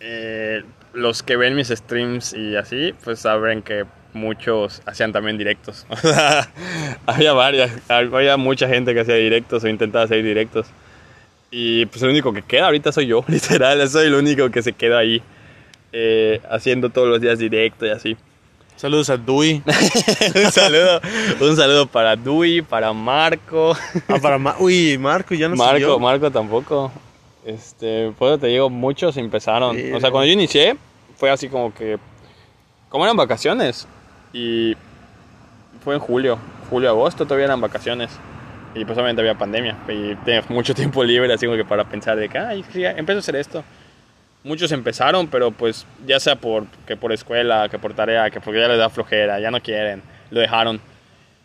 eh, los que ven mis streams y así, pues saben que muchos hacían también directos. O sea, había varias, había mucha gente que hacía directos o intentaba hacer directos. Y pues el único que queda ahorita soy yo, literal, soy el único que se queda ahí eh, haciendo todos los días directo y así. Saludos a Dui. un saludo, un saludo para Dui, para Marco. Ah, para Ma Uy, Marco ya no Marco, siguió. Marco tampoco. Este, pues te digo, muchos empezaron. O sea, cuando yo inicié, fue así como que. Como eran vacaciones. Y fue en julio, julio, agosto, todavía eran vacaciones. Y pues obviamente había pandemia. Y tenías mucho tiempo libre, así como que para pensar de que, ay, sí, empiezo a hacer esto. Muchos empezaron, pero pues ya sea por, que por escuela, que por tarea, que porque ya les da flojera, ya no quieren, lo dejaron.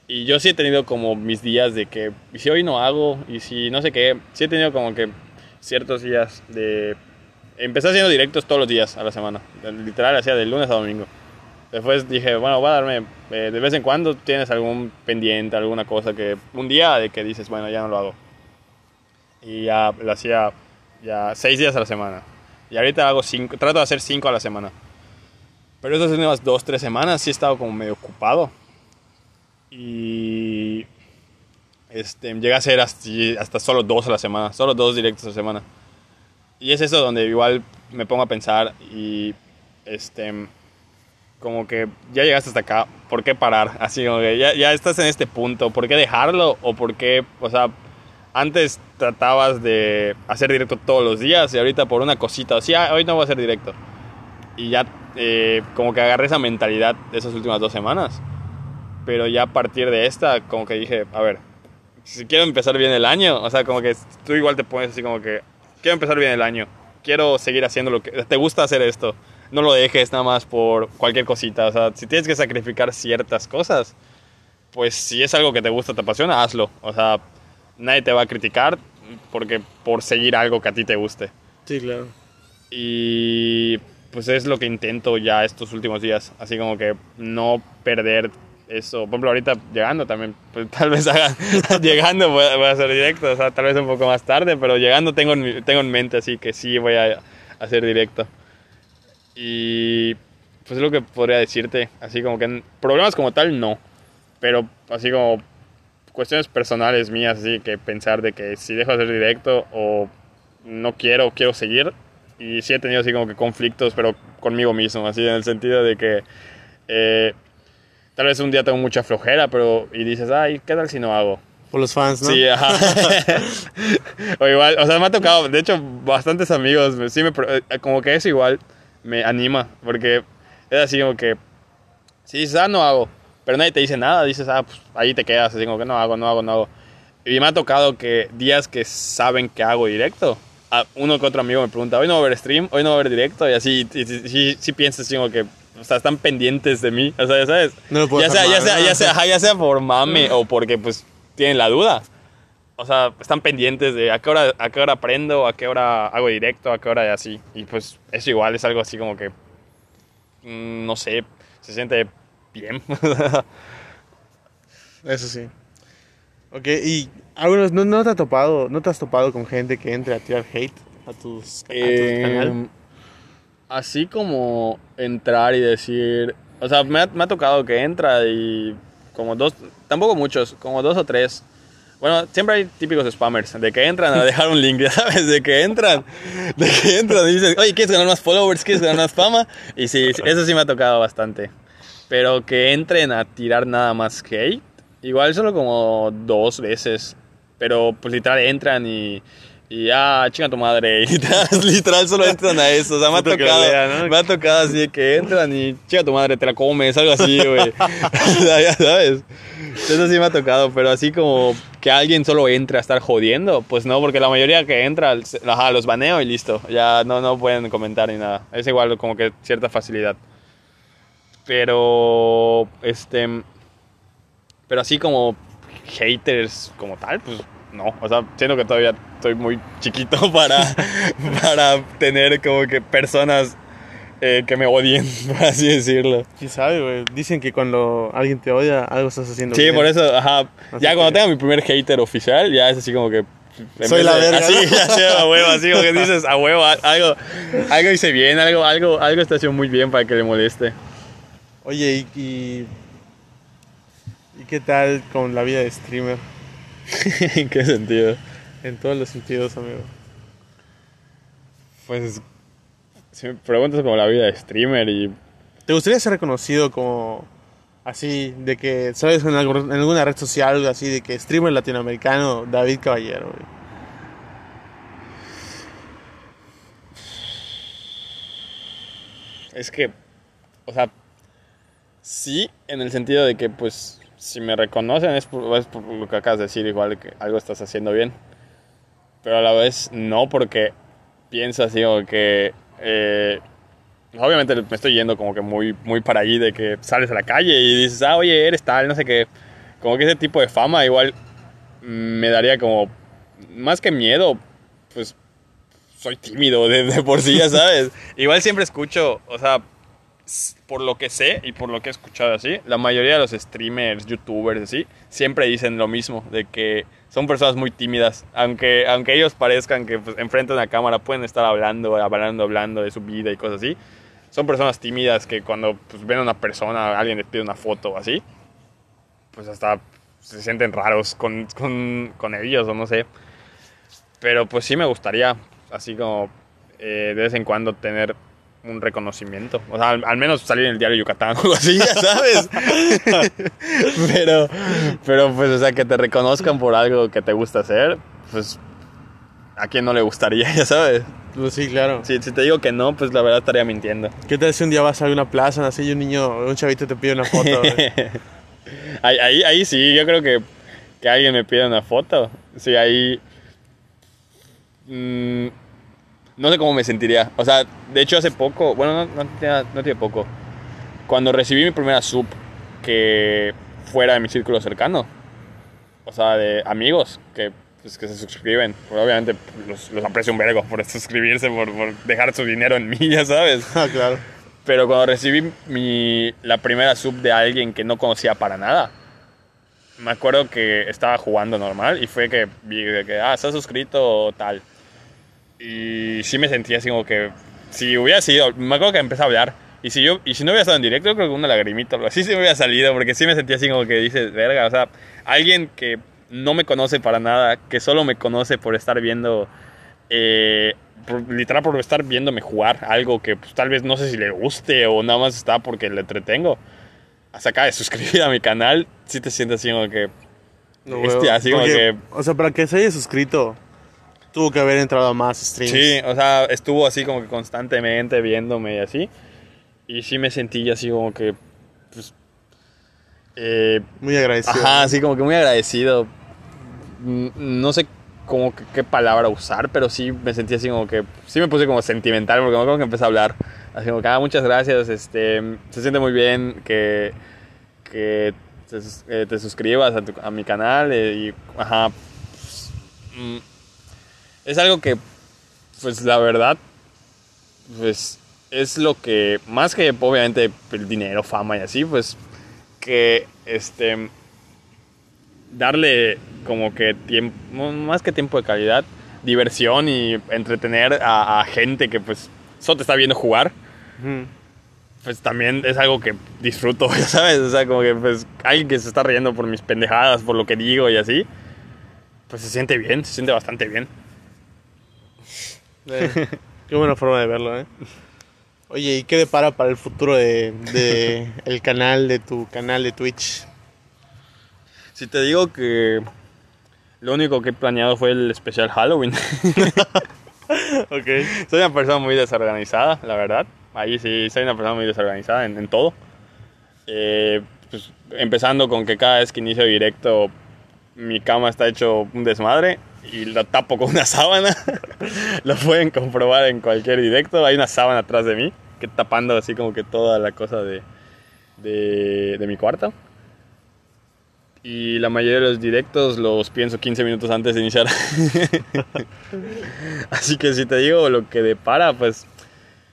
Y yo sí he tenido como mis días de que, y si hoy no hago, y si no sé qué, sí he tenido como que ciertos días de... Empecé haciendo directos todos los días a la semana, literal, hacía de lunes a domingo. Después dije, bueno, voy a darme, eh, de vez en cuando tienes algún pendiente, alguna cosa que, un día de que dices, bueno, ya no lo hago. Y ya lo hacía ya seis días a la semana. Y ahorita hago cinco, trato de hacer cinco a la semana. Pero estas últimas dos, tres semanas sí he estado como medio ocupado. Y este, llega a ser hasta, hasta solo dos a la semana, solo dos directos a la semana. Y es eso donde igual me pongo a pensar y este como que ya llegaste hasta acá, ¿por qué parar? Así como que ya, ya estás en este punto, ¿por qué dejarlo? O por qué, o sea, antes tratabas de hacer directo todos los días y ahorita por una cosita, o sea, hoy no voy a hacer directo. Y ya eh, como que agarré esa mentalidad de esas últimas dos semanas. Pero ya a partir de esta, como que dije, a ver, si quiero empezar bien el año, o sea, como que tú igual te pones así como que, quiero empezar bien el año, quiero seguir haciendo lo que, te gusta hacer esto, no lo dejes nada más por cualquier cosita, o sea, si tienes que sacrificar ciertas cosas, pues si es algo que te gusta, te apasiona, hazlo, o sea, nadie te va a criticar porque por seguir algo que a ti te guste. Sí, claro. Y pues es lo que intento ya estos últimos días, así como que no perder eso. Por ejemplo, ahorita llegando también, pues tal vez haga, llegando voy a, voy a, hacer directo, o sea, tal vez un poco más tarde, pero llegando tengo en, tengo en mente así que sí voy a hacer directo. Y pues es lo que podría decirte, así como que problemas como tal no, pero así como cuestiones personales mías, así que pensar de que si dejo de hacer directo o no quiero, quiero seguir. Y sí he tenido así como que conflictos, pero conmigo mismo, así en el sentido de que eh, tal vez un día tengo mucha flojera, pero y dices, ay, ¿qué tal si no hago? Por los fans, ¿no? Sí, ajá. o igual, o sea, me ha tocado, de hecho, bastantes amigos, sí me, como que eso igual me anima, porque es así como que, si dices, ah, no hago, pero nadie te dice nada, dices, ah, pues ahí te quedas, así como que no hago, no hago, no hago. Y me ha tocado que días que saben que hago directo, a uno que otro amigo me pregunta, hoy no va a haber stream, hoy no va a haber directo, y así, y, y, y, sí piensas como que, o sea, están pendientes de mí, o sea, ya sabes, no ya, sea, ya, sea, ya, sea, ya sea por mame o porque pues tienen la duda. O sea, están pendientes de a qué hora, a qué hora aprendo, a qué hora hago directo, a qué hora y así. Y pues eso igual es algo así como que, mmm, no sé, se siente bien. Eso sí. Ok, y algunos, ¿no, ¿no, te ha topado, no te has topado con gente que entre a tirar hate a tus, a eh, tu canal? Así como entrar y decir, o sea, me ha, me ha tocado que entra y como dos, tampoco muchos, como dos o tres. Bueno, siempre hay típicos spammers, de que entran a dejar un link, ya sabes, de que entran, de que entran y dicen, oye, ¿quieres ganar más followers? ¿Quieres ganar más fama? Y sí, eso sí me ha tocado bastante. Pero que entren a tirar nada más hate, igual solo como dos veces. Pero pues literal entran y, y ah, chinga tu madre. Y literal, literal solo entran a eso. O sea, me ha tocado, lea, ¿no? me ha tocado así de que entran y chinga tu madre, te la comes, algo así, güey. ya sabes. Eso sí me ha tocado, pero así como que alguien solo entre a estar jodiendo, pues no, porque la mayoría que entra, ajá, los baneo y listo. Ya no, no pueden comentar ni nada. Es igual como que cierta facilidad. Pero, este, pero así como haters como tal, pues no. O sea, siento que todavía estoy muy chiquito para, para tener como que personas eh, que me odien, por así decirlo. ¿Quién sabe, güey? Dicen que cuando alguien te odia, algo estás haciendo Sí, bien. por eso, ajá. Así ya que... cuando tenga mi primer hater oficial, ya es así como que... Soy la verga. Así, ya sea a huevo, así como que dices, a huevo, algo, algo hice bien, algo, algo, algo está haciendo muy bien para que le moleste. Oye, ¿y, y, y qué tal con la vida de streamer? ¿En qué sentido? En todos los sentidos, amigo. Pues, si me preguntas como la vida de streamer y... ¿Te gustaría ser reconocido como así, de que, sabes, en, alguna red social, algo así, de que streamer latinoamericano David Caballero? güey? Es que, o sea, sí, en el sentido de que, pues, si me reconocen es por, es por lo que acabas de decir, igual que algo estás haciendo bien. Pero a la vez no, porque pienso así como que... eh, obviamente me estoy yendo como que muy, muy para allí de que sales a la calle y dices, ah, oye, eres tal, no sé qué. Como que ese tipo de fama igual me daría como... Más que miedo, pues soy tímido de, de por sí, ya sabes. Igual siempre escucho, o sea, por lo que sé y por lo que he escuchado así, la mayoría de los streamers, youtubers, así, siempre dicen lo mismo, de que son personas muy tímidas. Aunque, aunque ellos parezcan que pues, enfrente de una cámara pueden estar hablando, hablando, hablando de su vida y cosas así. Son personas tímidas que cuando pues, ven a una persona, alguien les pide una foto o así, pues hasta se sienten raros con, con, con ellos o no sé. Pero pues sí me gustaría, así como eh, de vez en cuando tener un reconocimiento. O sea, al, al menos salir en el diario Yucatán o algo así, ya sabes. pero, pero pues, o sea, que te reconozcan por algo que te gusta hacer, pues a quién no le gustaría, ya sabes. Pues sí, claro. Si, si te digo que no, pues la verdad estaría mintiendo. ¿Qué tal si un día vas a alguna plaza así y un niño, un chavito te pide una foto? ahí, ahí, ahí sí, yo creo que, que alguien me pida una foto. Sí, ahí. mm, no sé cómo me sentiría. O sea, de hecho, hace poco. Bueno, no, no, tiene, no tiene poco. Cuando recibí mi primera sub que fuera de mi círculo cercano. O sea, de amigos que, pues, que se suscriben. Pues, obviamente los, los aprecio un vergo por suscribirse, por, por dejar su dinero en mí, ya sabes. ah, claro. Pero cuando recibí mi, la primera sub de alguien que no conocía para nada, me acuerdo que estaba jugando normal y fue que vi que, ah, estás suscrito o tal. Y sí me sentía así como que, si hubiera sido, me acuerdo que empecé a hablar. Y si, yo, y si no hubiera estado en directo, yo creo que una lagrimita o algo así se me hubiera salido, porque sí me sentía así como que dices, verga, o sea, alguien que no me conoce para nada, que solo me conoce por estar viendo, eh, por- literal por estar viéndome jugar algo que pues, tal vez no sé si le guste o nada más está porque le entretengo. Hasta acaba de suscribir a mi canal, sí te sientes así como que, No, güey. así como Porque, que- O sea, para que se haya suscrito, tuvo que haber entrado más streams. Sí, o sea, estuvo así como que constantemente viéndome y así. Y sí me sentí así como que, pues, eh, Muy agradecido. ajá, así como que muy agradecido. No sé como que- qué palabra usar, pero sí me sentí así como que, sí me puse como sentimental porque me acuerdo que empecé a hablar. Así como que, ah, muchas gracias, este, se siente muy bien que, que te, eh, te suscribas a, tu- a mi canal eh, y, ajá, pues, mm, es algo que, pues la verdad, pues es lo que, más que obviamente el dinero, fama y así, pues que, este, darle como que tiempo, más que tiempo de calidad, diversión y entretener a, a gente que pues solo te está viendo jugar, pues también es algo que disfruto, ya sabes, o sea, como que pues alguien que se está riendo por mis pendejadas, por lo que digo y así, pues se siente bien, se siente bastante bien. Eh, qué buena forma de verlo, ¿eh? Oye, ¿y qué depara para el futuro de, de el canal, de tu canal de Twitch? Si te digo que lo único que he planeado fue el especial Halloween. Ok. soy una persona muy desorganizada, la verdad. Ahí sí, soy una persona muy desorganizada en, en todo. Eh, pues, empezando con que cada vez que inicio directo, mi cama está hecho un desmadre y la tapo con una sábana. Lo pueden comprobar en cualquier directo. Hay una sábana atrás de mí que tapando así como que toda la cosa de, de, de mi cuarto. Y la mayoría de los directos los pienso 15 minutos antes de iniciar. Así que si te digo lo que depara, pues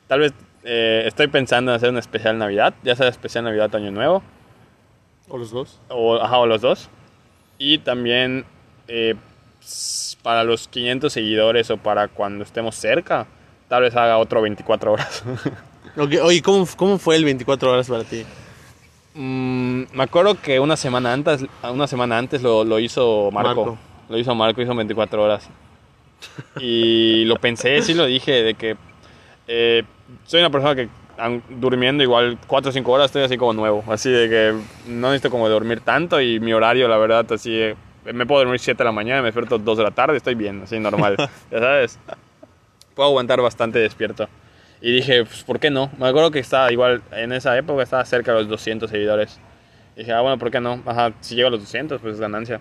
tal vez eh, estoy pensando en hacer un especial Navidad, ya sea especial Navidad Año Nuevo, ¿O los dos? o, ajá, o los dos. Y también eh, para los 500 seguidores o para cuando estemos cerca, tal vez haga otro 24 horas. Ok, Oye, ¿cómo, ¿cómo fue el 24 horas para ti? Mm, me acuerdo que una semana antes, una semana antes lo, lo hizo Marco. Marco. Lo hizo Marco, hizo 24 horas. Y lo pensé, sí lo dije, de que eh, soy una persona que durmiendo igual 4 o 5 horas estoy así como nuevo. Así de que no necesito como dormir tanto y mi horario, la verdad, así... eh, me puedo dormir 7 de la mañana, me despierto 2 de la tarde, estoy bien, así normal. ya sabes. Puedo aguantar bastante despierto. Y dije, pues, ¿por qué no? Me acuerdo que estaba igual, en esa época estaba cerca de los 200 seguidores. Y dije, ah, bueno, ¿por qué no? Ajá, si llego a los 200, pues es ganancia.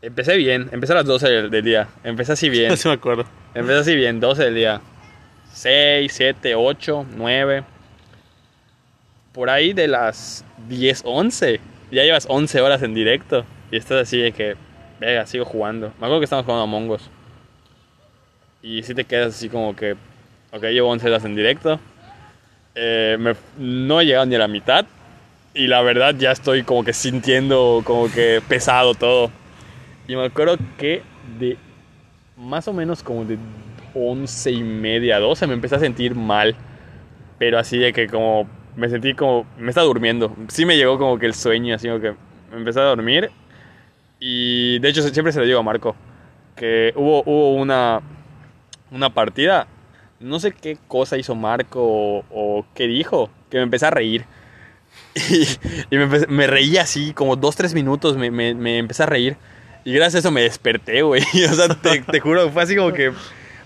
Empecé bien, empecé a las 12 del, del día. Empecé así bien. Sí me acuerdo. Empecé así bien, 12 del día. 6, 7, 8, 9. Por ahí de las 10, 11. Ya llevas 11 horas en directo. Y estás así de que, venga, sigo jugando. Me acuerdo que estamos jugando a Mongos. Y si te quedas así como que, ok, llevo 11 horas en directo. Eh, me- no he llegado ni a la mitad. Y la verdad ya estoy como que sintiendo como que pesado todo. Y me acuerdo que de más o menos como de 11 y media, 12 me empecé a sentir mal. Pero así de que como me sentí como, me estaba durmiendo. Sí me llegó como que el sueño, así como que me empecé a dormir. Y de hecho siempre se lo digo a Marco, que hubo, hubo una, una partida, no sé qué cosa hizo Marco o, o qué dijo, que me empecé a reír. Y, y me, empecé- me reía así, como dos, tres minutos me, me, me empecé a reír. Y gracias a eso me desperté, güey. O sea, te, te juro, fue así como que...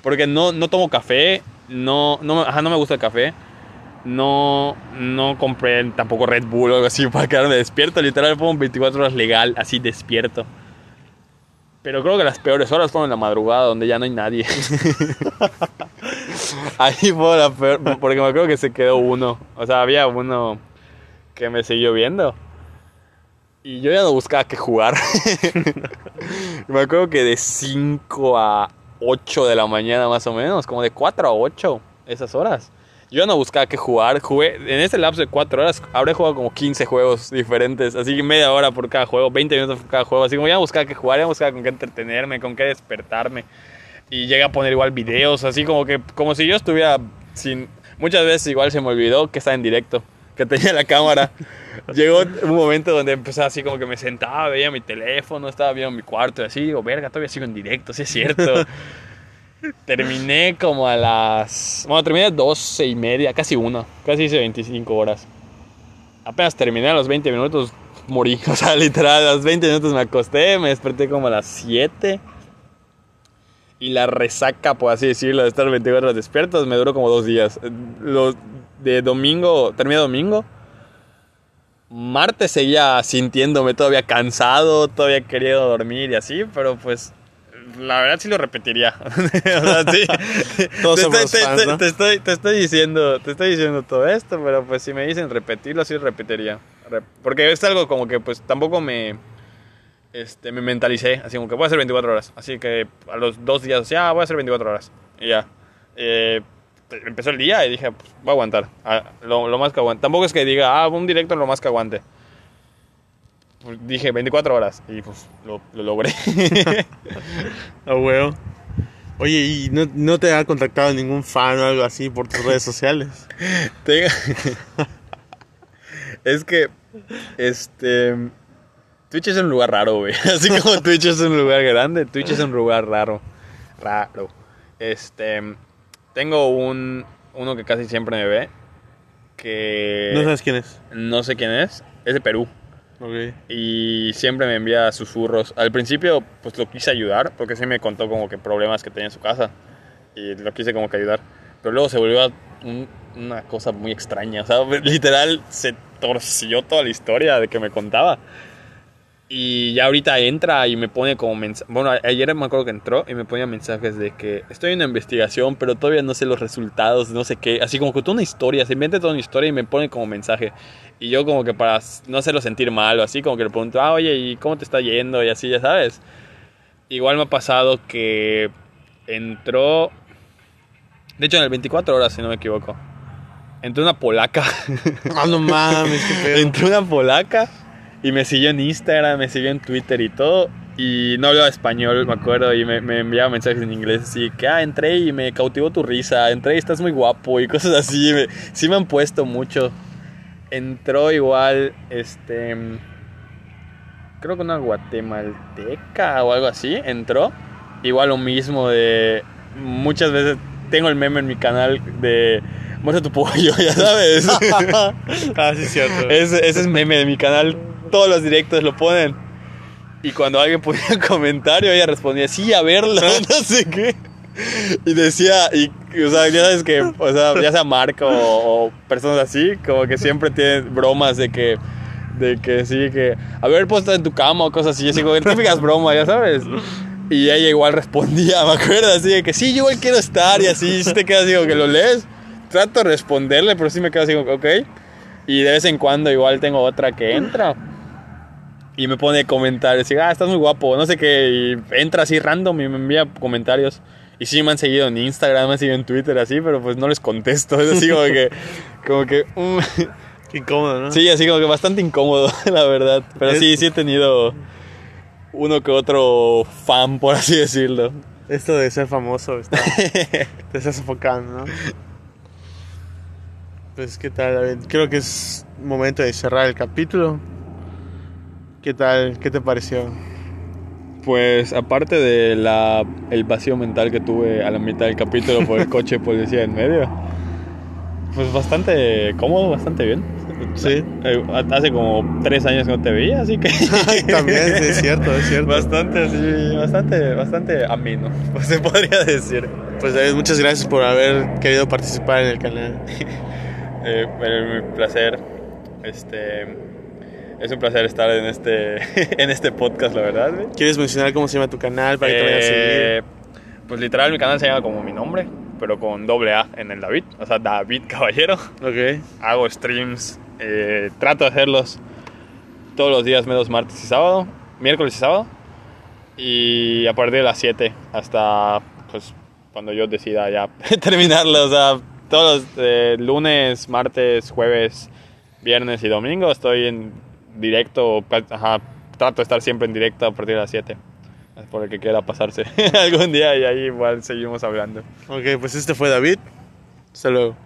Porque no, no tomo café, no, no, ajá, no me gusta el café. No, no compré tampoco Red Bull o algo así para quedarme despierto. Literal, pongo 24 horas legal, así despierto. Pero creo que las peores horas fueron en la madrugada, donde ya no hay nadie. Ahí fue la peor, porque me acuerdo que se quedó uno. O sea, había uno que me siguió viendo. Y yo ya no buscaba qué jugar. me acuerdo que de 5 a 8 de la mañana más o menos, como de 4 a 8, esas horas. Yo no buscaba qué jugar. Jugué, en ese lapso de 4 horas, habré jugado como 15 juegos diferentes. Así que media hora por cada juego, 20 minutos por cada juego. Así como ya buscaba qué jugar, ya buscaba con qué entretenerme, con qué despertarme. Y llegué a poner igual videos, así como que, como si yo estuviera sin... Muchas veces igual se me olvidó que estaba en directo, que tenía la cámara. Llegó un momento donde empecé así como que me sentaba, veía mi teléfono, estaba viendo mi cuarto y así, digo, verga, todavía sigo en directo, sí es cierto. terminé como a las... Bueno, terminé a 12 y media, casi una, casi hice 25 horas. Apenas terminé a los 20 minutos, morí. O sea, literal, a los 20 minutos me acosté, me desperté como a las 7. Y la resaca, por así decirlo, de estar 24 horas despiertos, me duró como dos días. Los de domingo, terminé domingo. Martes seguía sintiéndome todavía cansado, todavía queriendo dormir y así, pero pues la verdad sí lo repetiría. o sea, sí. Todos te, estoy, te- fans, te- ¿no? te estoy, te estoy diciendo, te estoy diciendo todo esto, pero pues si me dicen repetirlo, sí repetiría. Re- Porque es algo como que pues tampoco me este, me mentalicé, así como que voy a hacer 24 horas. Así que a los dos días, ya voy a hacer 24 horas. Y ya. Eh, empezó el día y dije, pues, voy a aguantar. Ah, lo, lo más que aguante. Tampoco es que diga, ah, un directo lo más que aguante. Pues dije 24 horas y pues lo, lo logré. Ah, huevo. Oye, ¿y no, no te ha contactado ningún fan o algo así por tus redes sociales? Es que, este. Twitch es un lugar raro, güey. Así como Twitch es un lugar grande, Twitch es un lugar raro. Raro. Este. Tengo un. Uno que casi siempre me ve. Que. No sabes quién es. no sé quién es. Es de Perú. Ok. Y siempre me envía susurros. Al principio, pues lo quise ayudar, porque sí me contó como que problemas que tenía en su casa. Y lo quise como que ayudar. Pero luego se volvió un- una cosa muy extraña. O sea, literal se torció toda la historia de que me contaba. Y ya ahorita entra y me pone como mensajes. Bueno, ayer me acuerdo que entró y me ponía mensajes de que estoy en una investigación, pero todavía no sé los resultados, no sé qué. Así como que toda una historia, se inventa toda una historia y me pone como mensaje. Y yo, como que para no hacerlo sentir mal o así, como que le pregunto, ah, oye, ¿y cómo te está yendo? Y así, ya sabes. Igual me ha pasado que entró. De hecho, en el 24 horas, si no me equivoco. Entró una polaca. Ah, no mames, qué pedo. Entró una polaca y me siguió en Instagram, me siguió en Twitter y todo. Y no hablaba español, me acuerdo, y me, me enviaba mensajes en inglés así, que ah, entré y me cautivó tu risa, entré y estás muy guapo y cosas así. Me- sí me han puesto mucho. entró igual, este, creo que una guatemalteca o algo así, entró. Igual lo mismo de, muchas veces tengo el meme en mi canal de, muestra tu pollo, ya sabes. ah, sí, cierto. ese, ese es meme de mi canal, todos los directos lo ponen. Y cuando alguien ponía un comentario, ella respondía, sí, a verlo, no sé qué. Y decía, y, o sea, ya sabes que, o sea, ya sea Marco o, o personas así, como que siempre tienen bromas de que, de que sí, que, a ver, puesto en tu cama o cosas así, así como típicas bromas, ya sabes. Y ella igual respondía, me acuerdo, así de que sí, yo igual quiero estar y así, si te quedas así como que lo lees. Trato de responderle, pero sí me quedo así como, ok. Y de vez en cuando igual tengo otra que entra. Y me pone comentarios, y, ah, estás muy guapo, no sé qué, y entra así random y me envía comentarios. Y sí me han seguido en Instagram, me han seguido en Twitter, así, pero pues no les contesto. Es así como que, como que, Qué incómodo, ¿no? sí, así como que bastante incómodo, la verdad. Pero sí, sí he tenido uno que otro fan, por así decirlo. Esto de ser famoso está, te está sofocando, ¿no? Pues, ¿qué tal, David? Creo que es momento de cerrar el capítulo. ¿Qué tal? ¿Qué te pareció? Pues aparte de la, el vacío mental que tuve a la mitad del capítulo por el coche policía en medio, pues bastante cómodo, bastante bien. Sí. Eh, Hace como tres años que no te veía, así que... También, sí, es cierto, es cierto. Bastante así, bastante, bastante ameno, pues se podría decir. Pues, David, muchas gracias por haber querido participar en el canal. Eh, bueno, placer, este, es un placer estar en este, en este podcast, la verdad. güey. ¿Quieres mencionar cómo se llama tu canal para que te vayan a Eh, seguir? Pues literal mi canal se llama como mi nombre, pero con doble A en el David, o sea, David Caballero. Ok. Hago streams, eh, trato de hacerlos todos los días, menos martes y sábado, miércoles y sábado. Y a partir de las 7 hasta pues cuando yo decida ya terminarlo, o sea, todos los eh, lunes, martes, jueves, viernes y domingo estoy en directo, ajá, trato de estar siempre en directo a partir de las 7. Por el que quiera pasarse algún día y ahí igual seguimos hablando. Ok, pues este fue David. Hasta luego.